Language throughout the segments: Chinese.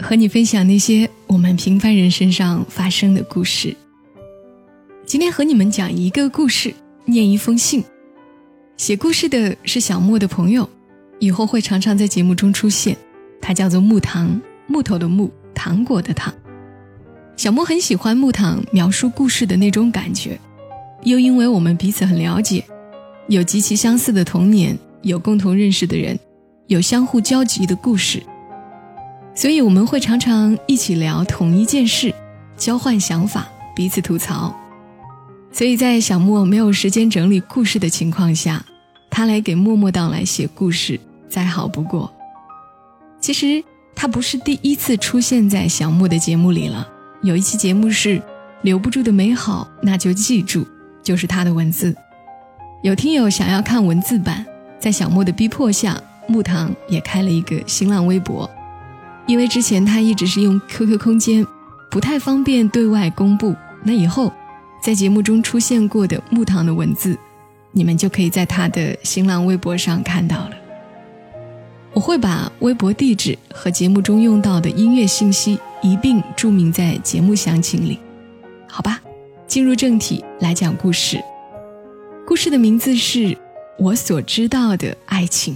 和你分享那些我们平凡人身上发生的故事。今天和你们讲一个故事，念一封信。写故事的是小莫的朋友，以后会常常在节目中出现。他叫做木糖，木头的木，糖果的糖。小莫很喜欢木糖描述故事的那种感觉，又因为我们彼此很了解，有极其相似的童年，有共同认识的人，有相互交集的故事，所以我们会常常一起聊同一件事，交换想法，彼此吐槽。所以在小莫没有时间整理故事的情况下，他来给默默到来写故事，再好不过。其实他不是第一次出现在小莫的节目里了。有一期节目是“留不住的美好，那就记住”，就是他的文字。有听友想要看文字版，在小莫的逼迫下，木糖也开了一个新浪微博。因为之前他一直是用 QQ 空间，不太方便对外公布。那以后，在节目中出现过的木糖的文字，你们就可以在他的新浪微博上看到了。我会把微博地址和节目中用到的音乐信息一并注明在节目详情里，好吧？进入正题来讲故事。故事的名字是《我所知道的爱情》。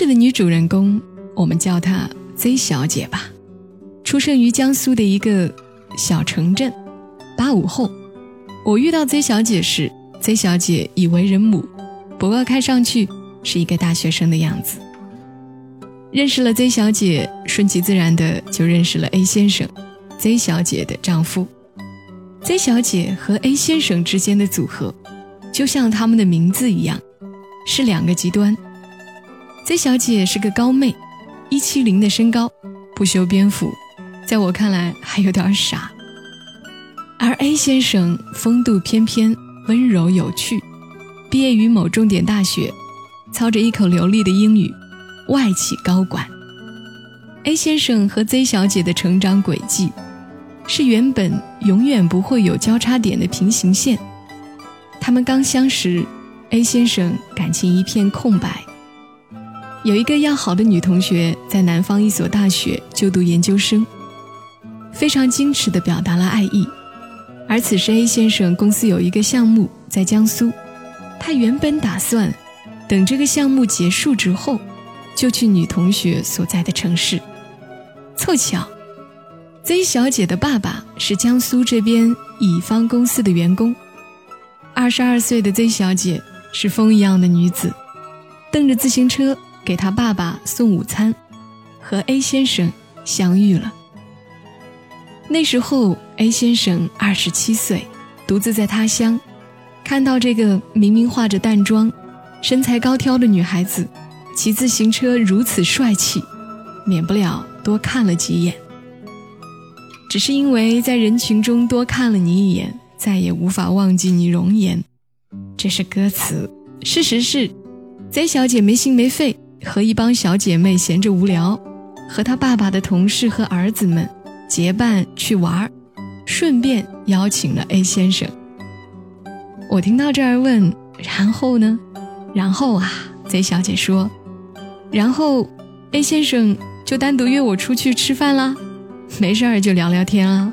事的女主人公，我们叫她 Z 小姐吧，出生于江苏的一个小城镇。八五后，我遇到 Z 小姐时。Z 小姐已为人母，不过看上去是一个大学生的样子。认识了 Z 小姐，顺其自然的就认识了 A 先生，Z 小姐的丈夫。Z 小姐和 A 先生之间的组合，就像他们的名字一样，是两个极端。Z 小姐是个高妹，一七零的身高，不修边幅，在我看来还有点傻。而 A 先生风度翩翩。温柔有趣，毕业于某重点大学，操着一口流利的英语，外企高管。A 先生和 Z 小姐的成长轨迹，是原本永远不会有交叉点的平行线。他们刚相识，A 先生感情一片空白。有一个要好的女同学在南方一所大学就读研究生，非常矜持地表达了爱意。而此时，A 先生公司有一个项目在江苏，他原本打算等这个项目结束之后，就去女同学所在的城市。凑巧，Z 小姐的爸爸是江苏这边乙方公司的员工。二十二岁的 Z 小姐是风一样的女子，蹬着自行车给他爸爸送午餐，和 A 先生相遇了。那时候，A 先生二十七岁，独自在他乡，看到这个明明化着淡妆、身材高挑的女孩子，骑自行车如此帅气，免不了多看了几眼。只是因为在人群中多看了你一眼，再也无法忘记你容颜。这是歌词。事实是，Z 小姐没心没肺，和一帮小姐妹闲着无聊，和她爸爸的同事和儿子们。结伴去玩儿顺便邀请了 A 先生。我听到这儿问，然后呢？然后啊，Z 小姐说，然后 A 先生就单独约我出去吃饭啦，没事儿就聊聊天啊。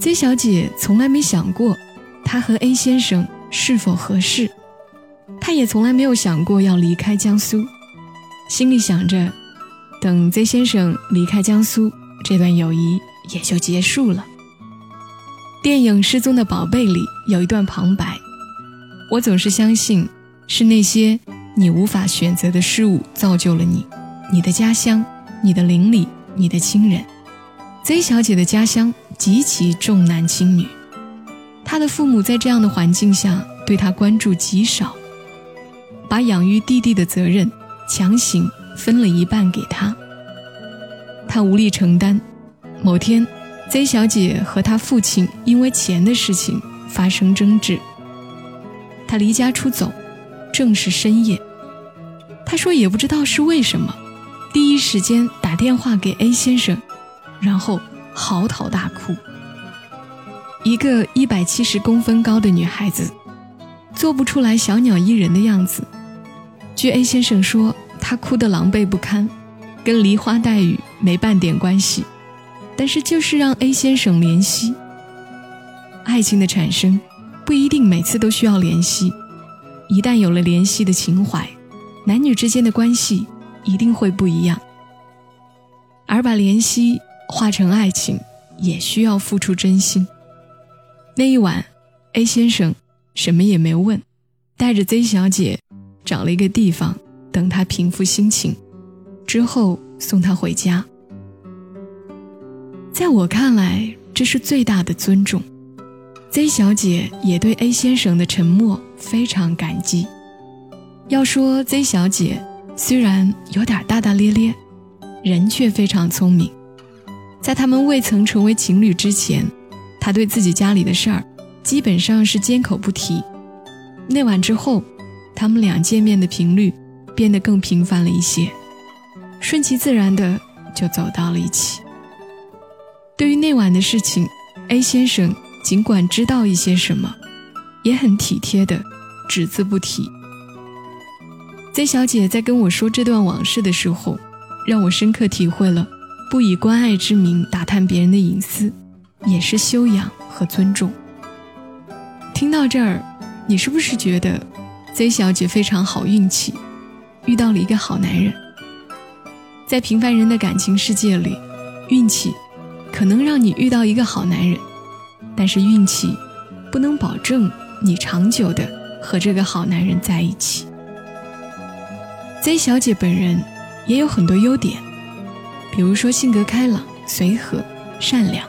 Z 小姐从来没想过她和 A 先生是否合适，他也从来没有想过要离开江苏，心里想着，等 Z 先生离开江苏。这段友谊也就结束了。电影《失踪的宝贝》里有一段旁白：“我总是相信，是那些你无法选择的事物造就了你，你的家乡，你的邻里，你的亲人。”Z 小姐的家乡极其重男轻女，她的父母在这样的环境下对她关注极少，把养育弟弟的责任强行分了一半给他。他无力承担。某天，Z 小姐和她父亲因为钱的事情发生争执。她离家出走，正是深夜。她说也不知道是为什么，第一时间打电话给 A 先生，然后嚎啕大哭。一个一百七十公分高的女孩子，做不出来小鸟依人的样子。据 A 先生说，他哭得狼狈不堪，跟梨花带雨没半点关系。但是就是让 A 先生怜惜。爱情的产生，不一定每次都需要怜惜。一旦有了怜惜的情怀，男女之间的关系一定会不一样。而把怜惜化成爱情，也需要付出真心。那一晚，A 先生什么也没问，带着 Z 小姐找了一个地方等他平复心情，之后送她回家。在我看来，这是最大的尊重。Z 小姐也对 A 先生的沉默非常感激。要说 Z 小姐虽然有点大大咧咧，人却非常聪明。在他们未曾成为情侣之前，她对自己家里的事儿基本上是缄口不提。那晚之后，他们俩见面的频率变得更频繁了一些，顺其自然的就走到了一起。对于那晚的事情，A 先生尽管知道一些什么，也很体贴的只字不提。Z 小姐在跟我说这段往事的时候，让我深刻体会了不以关爱之名打探别人的隐私，也是修养和尊重。听到这儿，你是不是觉得 Z 小姐非常好运气，遇到了一个好男人？在平凡人的感情世界里，运气。可能让你遇到一个好男人，但是运气不能保证你长久的和这个好男人在一起。Z 小姐本人也有很多优点，比如说性格开朗、随和、善良。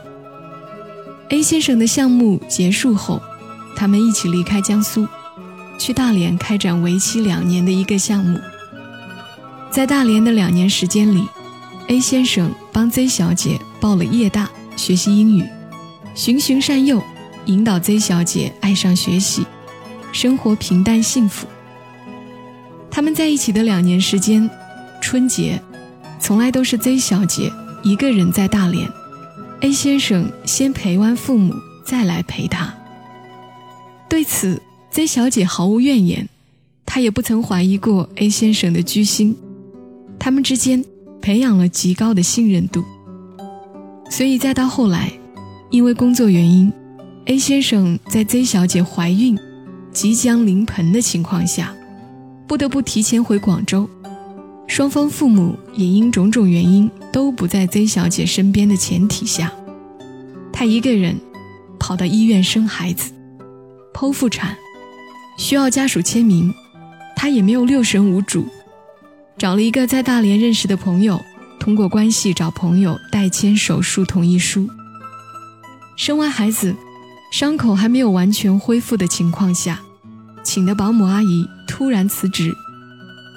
A 先生的项目结束后，他们一起离开江苏，去大连开展为期两年的一个项目。在大连的两年时间里，A 先生帮 Z 小姐。报了夜大学习英语，循循善诱，引导 Z 小姐爱上学习，生活平淡幸福。他们在一起的两年时间，春节从来都是 Z 小姐一个人在大连，A 先生先陪完父母再来陪她。对此，Z 小姐毫无怨言，她也不曾怀疑过 A 先生的居心，他们之间培养了极高的信任度。所以再到后来，因为工作原因，A 先生在 Z 小姐怀孕、即将临盆的情况下，不得不提前回广州。双方父母也因种种原因都不在 Z 小姐身边的前提下，她一个人跑到医院生孩子、剖腹产，需要家属签名，她也没有六神无主，找了一个在大连认识的朋友。通过关系找朋友代签手术同意书。生完孩子，伤口还没有完全恢复的情况下，请的保姆阿姨突然辞职，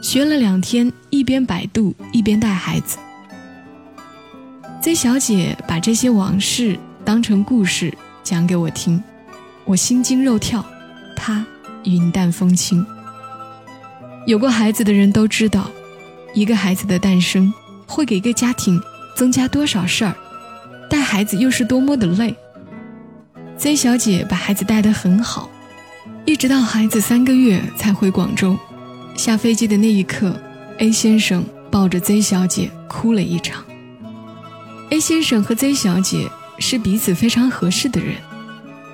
学了两天，一边百度一边带孩子。Z 小姐把这些往事当成故事讲给我听，我心惊肉跳，她云淡风轻。有过孩子的人都知道，一个孩子的诞生。会给一个家庭增加多少事儿？带孩子又是多么的累。Z 小姐把孩子带得很好，一直到孩子三个月才回广州。下飞机的那一刻，A 先生抱着 Z 小姐哭了一场。A 先生和 Z 小姐是彼此非常合适的人，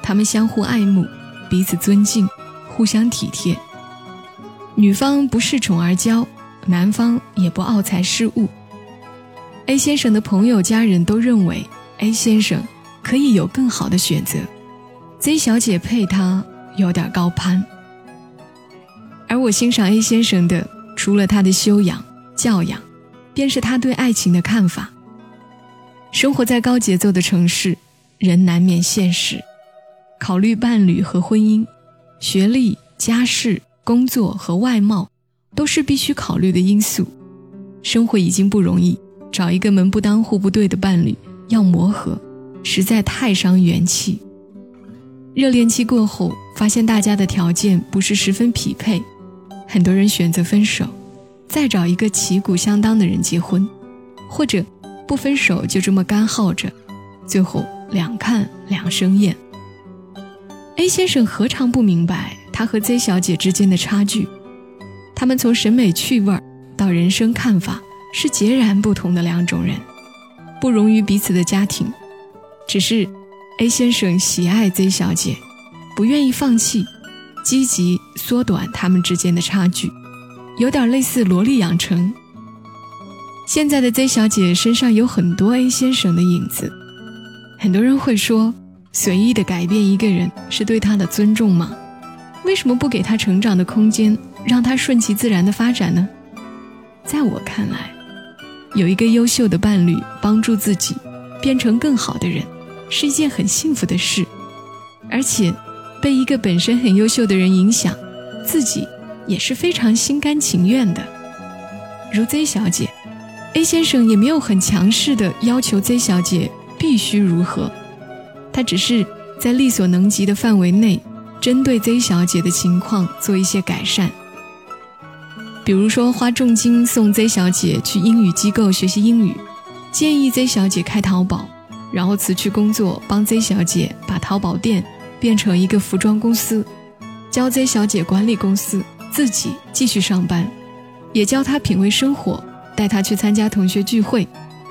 他们相互爱慕，彼此尊敬，互相体贴。女方不恃宠而骄，男方也不傲才恃物。A 先生的朋友、家人都认为 A 先生可以有更好的选择，Z 小姐配他有点高攀。而我欣赏 A 先生的，除了他的修养、教养，便是他对爱情的看法。生活在高节奏的城市，人难免现实，考虑伴侣和婚姻，学历、家世、工作和外貌，都是必须考虑的因素。生活已经不容易，找一个门不当户不对的伴侣，要磨合，实在太伤元气。热恋期过后，发现大家的条件不是十分匹配，很多人选择分手，再找一个旗鼓相当的人结婚，或者不分手就这么干耗着，最后两看两生厌。A 先生何尝不明白他和 Z 小姐之间的差距？他们从审美趣味到人生看法是截然不同的两种人，不容于彼此的家庭。只是 A 先生喜爱 Z 小姐，不愿意放弃，积极缩短他们之间的差距，有点类似萝莉养成。现在的 Z 小姐身上有很多 A 先生的影子，很多人会说。随意的改变一个人是对他的尊重吗？为什么不给他成长的空间，让他顺其自然的发展呢？在我看来，有一个优秀的伴侣帮助自己变成更好的人，是一件很幸福的事。而且，被一个本身很优秀的人影响，自己也是非常心甘情愿的。如 Z 小姐，A 先生也没有很强势的要求 Z 小姐必须如何。他只是在力所能及的范围内，针对 Z 小姐的情况做一些改善。比如说，花重金送 Z 小姐去英语机构学习英语，建议 Z 小姐开淘宝，然后辞去工作，帮 Z 小姐把淘宝店变成一个服装公司，教 Z 小姐管理公司，自己继续上班，也教她品味生活，带她去参加同学聚会、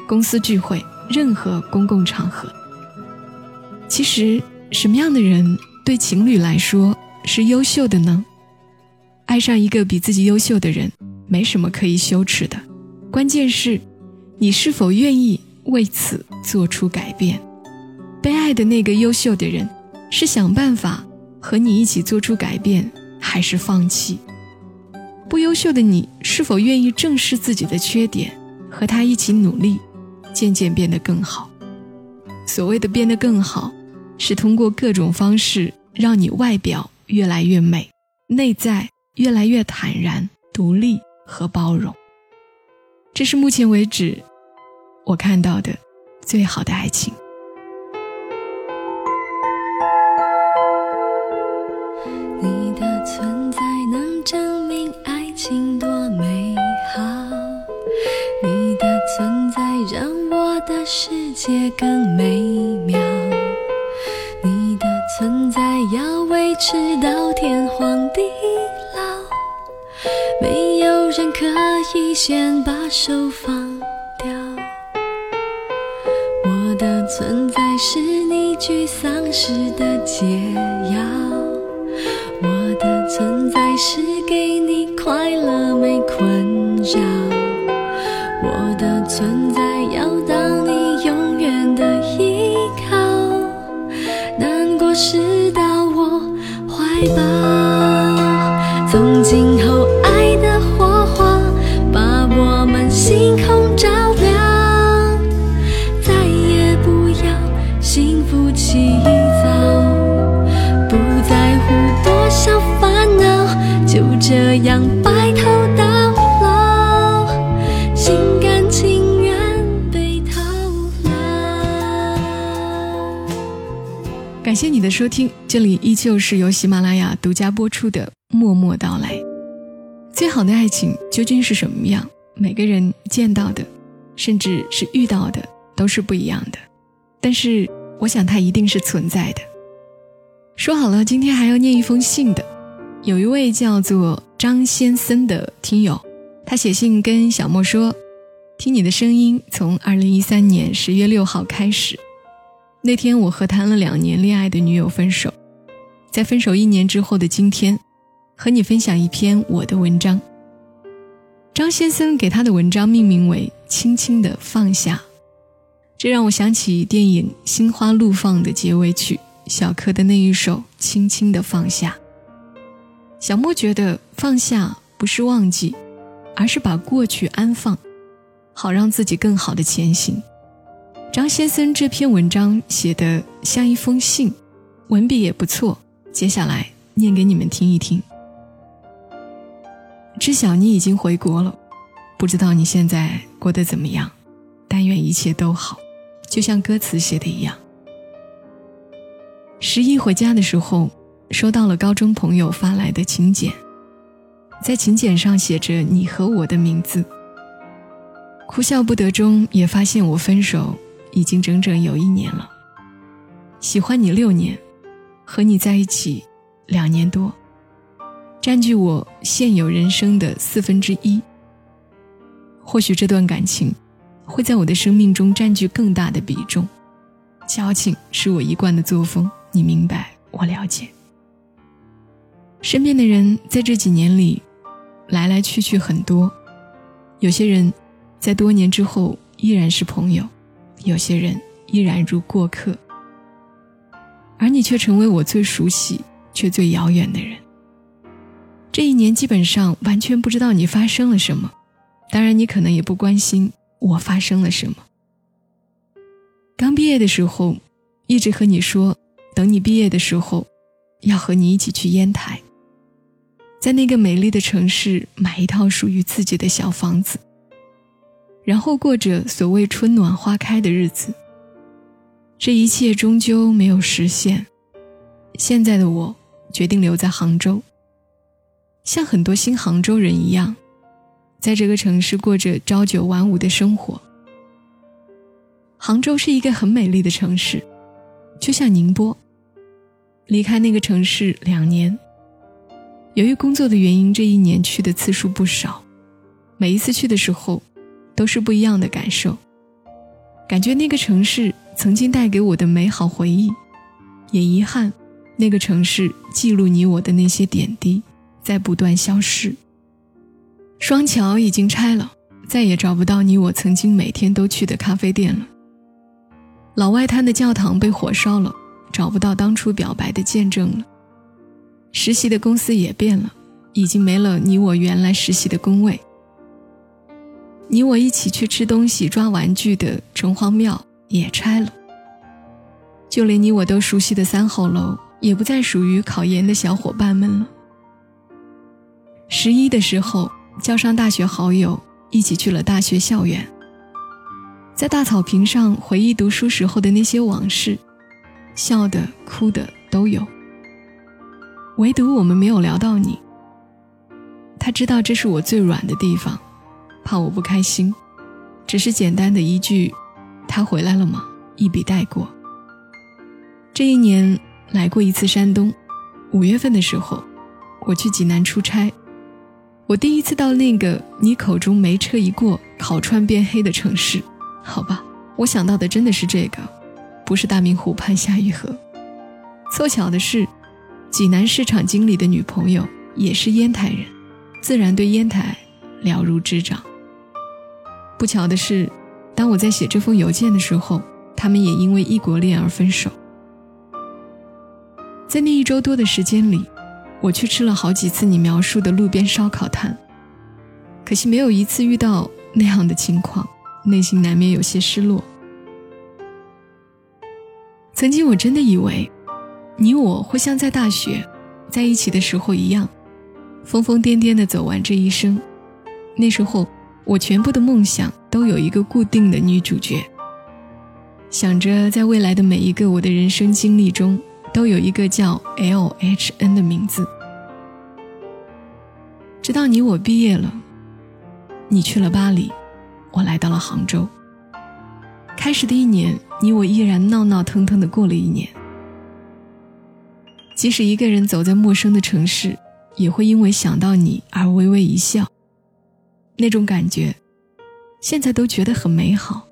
公司聚会，任何公共场合。其实，什么样的人对情侣来说是优秀的呢？爱上一个比自己优秀的人，没什么可以羞耻的。关键是，你是否愿意为此做出改变？被爱的那个优秀的人，是想办法和你一起做出改变，还是放弃？不优秀的你，是否愿意正视自己的缺点，和他一起努力，渐渐变得更好？所谓的变得更好。是通过各种方式让你外表越来越美，内在越来越坦然、独立和包容。这是目前为止我看到的最好的爱情。可以先把手放掉。我的存在是你沮丧收听，这里依旧是由喜马拉雅独家播出的《默默到来》。最好的爱情究竟是什么样？每个人见到的，甚至是遇到的，都是不一样的。但是，我想它一定是存在的。说好了，今天还要念一封信的。有一位叫做张先生的听友，他写信跟小莫说：“听你的声音，从二零一三年十月六号开始。”那天，我和谈了两年恋爱的女友分手，在分手一年之后的今天，和你分享一篇我的文章。张先生给他的文章命名为《轻轻的放下》，这让我想起电影《心花怒放》的结尾曲小柯的那一首《轻轻的放下》。小莫觉得放下不是忘记，而是把过去安放，好让自己更好的前行。张先生这篇文章写的像一封信，文笔也不错。接下来念给你们听一听。知晓你已经回国了，不知道你现在过得怎么样，但愿一切都好，就像歌词写的一样。十一回家的时候，收到了高中朋友发来的请柬，在请柬上写着你和我的名字。哭笑不得中，也发现我分手已经整整有一年了。喜欢你六年，和你在一起两年多，占据我现有人生的四分之一。或许这段感情会在我的生命中占据更大的比重。矫情是我一贯的作风，你明白，我了解。身边的人在这几年里来来去去很多，有些人。在多年之后依然是朋友，有些人依然如过客，而你却成为我最熟悉却最遥远的人。这一年基本上完全不知道你发生了什么，当然你可能也不关心我发生了什么。刚毕业的时候，一直和你说，等你毕业的时候，要和你一起去烟台，在那个美丽的城市买一套属于自己的小房子。然后过着所谓春暖花开的日子。这一切终究没有实现。现在的我决定留在杭州，像很多新杭州人一样，在这个城市过着朝九晚五的生活。杭州是一个很美丽的城市，就像宁波。离开那个城市两年，由于工作的原因，这一年去的次数不少。每一次去的时候。都是不一样的感受。感觉那个城市曾经带给我的美好回忆，也遗憾那个城市记录你我的那些点滴在不断消失。双桥已经拆了，再也找不到你我曾经每天都去的咖啡店了。老外滩的教堂被火烧了，找不到当初表白的见证了。实习的公司也变了，已经没了你我原来实习的工位。你我一起去吃东西、抓玩具的城隍庙也拆了，就连你我都熟悉的三号楼也不再属于考研的小伙伴们了。十一的时候，叫上大学好友一起去了大学校园，在大草坪上回忆读书时候的那些往事，笑的、哭的都有。唯独我们没有聊到你，他知道这是我最软的地方。怕我不开心，只是简单的一句“他回来了吗？”一笔带过。这一年来过一次山东，五月份的时候，我去济南出差，我第一次到那个你口中没车一过烤串变黑的城市。好吧，我想到的真的是这个，不是大明湖畔夏雨荷。凑巧的是，济南市场经理的女朋友也是烟台人，自然对烟台了如指掌。不巧的是，当我在写这封邮件的时候，他们也因为异国恋而分手。在那一周多的时间里，我去吃了好几次你描述的路边烧烤摊，可惜没有一次遇到那样的情况，内心难免有些失落。曾经我真的以为，你我会像在大学在一起的时候一样，疯疯癫癫的走完这一生。那时候。我全部的梦想都有一个固定的女主角，想着在未来的每一个我的人生经历中，都有一个叫 L H N 的名字。直到你我毕业了，你去了巴黎，我来到了杭州。开始的一年，你我依然闹闹腾腾的过了一年。即使一个人走在陌生的城市，也会因为想到你而微微一笑。那种感觉，现在都觉得很美好。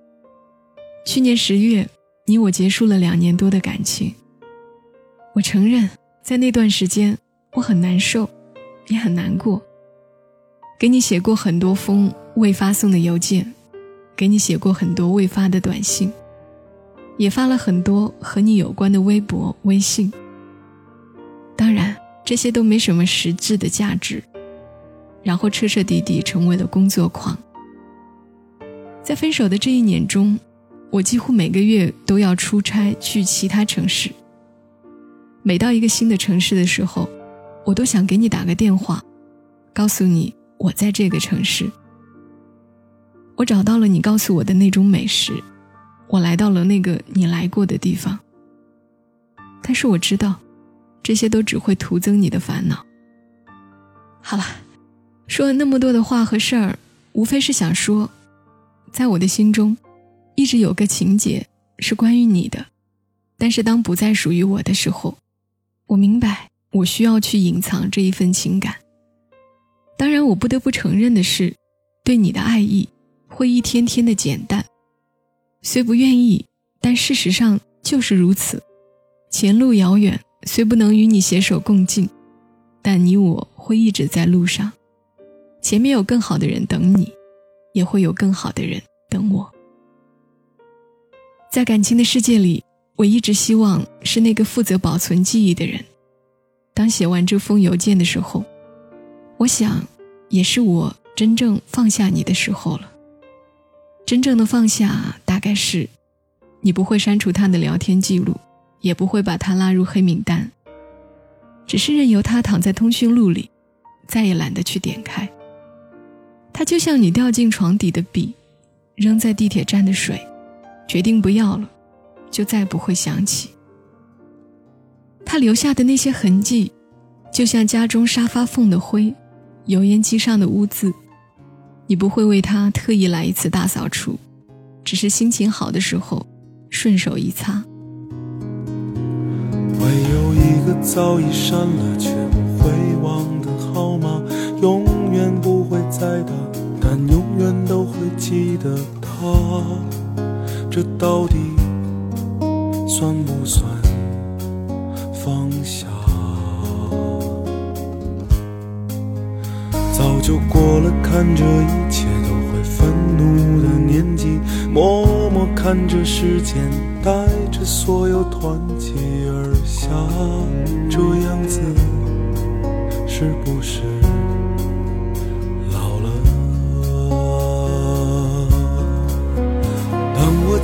去年十月，你我结束了两年多的感情。我承认，在那段时间，我很难受，也很难过。给你写过很多封未发送的邮件，给你写过很多未发的短信，也发了很多和你有关的微博、微信。当然，这些都没什么实质的价值。然后彻彻底底成为了工作狂。在分手的这一年中，我几乎每个月都要出差去其他城市。每到一个新的城市的时候，我都想给你打个电话，告诉你我在这个城市。我找到了你告诉我的那种美食，我来到了那个你来过的地方。但是我知道，这些都只会徒增你的烦恼。好了，说了那么多的话和事儿，无非是想说，在我的心中，一直有个情节是关于你的，但是当不再属于我的时候，我明白我需要去隐藏这一份情感。当然，我不得不承认的是，对你的爱意会一天天的减淡。虽不愿意，但事实上就是如此。前路遥远，虽不能与你携手共进，但你我会一直在路上。前面有更好的人等你，也会有更好的人等我。在感情的世界里，我一直希望是那个负责保存记忆的人。当写完这封邮件的时候。我想，也是我真正放下你的时候了。真正的放下，大概是，你不会删除他的聊天记录，也不会把他拉入黑名单，只是任由他躺在通讯录里，再也懒得去点开。他就像你掉进床底的笔，扔在地铁站的水，决定不要了，就再不会想起。他留下的那些痕迹，就像家中沙发缝的灰。油烟机上的污渍，你不会为他特意来一次大扫除，只是心情好的时候顺手一擦。会有一个早已删了却不会忘的号码，永再大，但永远都会记得他。这到底算不算放下？早就过了看着一切都会愤怒的年纪，默默看着时间带着所有团结而下，这样子是不是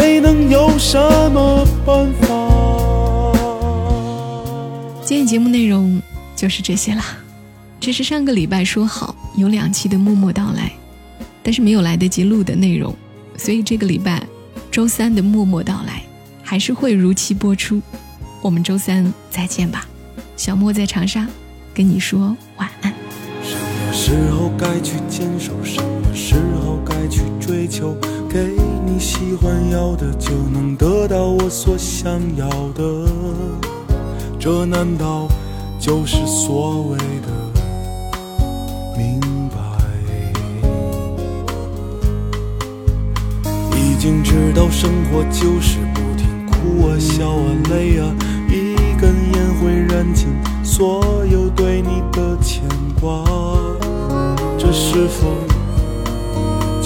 谁能有什么办法？今天节目内容就是这些啦。这是上个礼拜说好有两期的默默到来，但是没有来得及录的内容，所以这个礼拜周三的默默到来还是会如期播出。我们周三再见吧，小莫在长沙跟你说晚安。什么时候该去坚守？什么时候该去追求？给你喜欢要的，就能得到我所想要的？这难道就是所谓的？明白，已经知道生活就是不停哭啊笑啊累啊，一根烟会燃尽所有对你的牵挂，这是否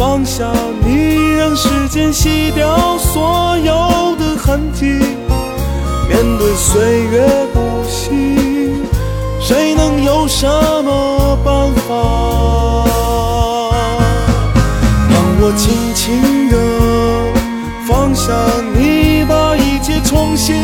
放下你，让时间洗掉所有的痕迹，面对岁月不息，谁能有什么办法？让我轻轻地放下你，把一切重新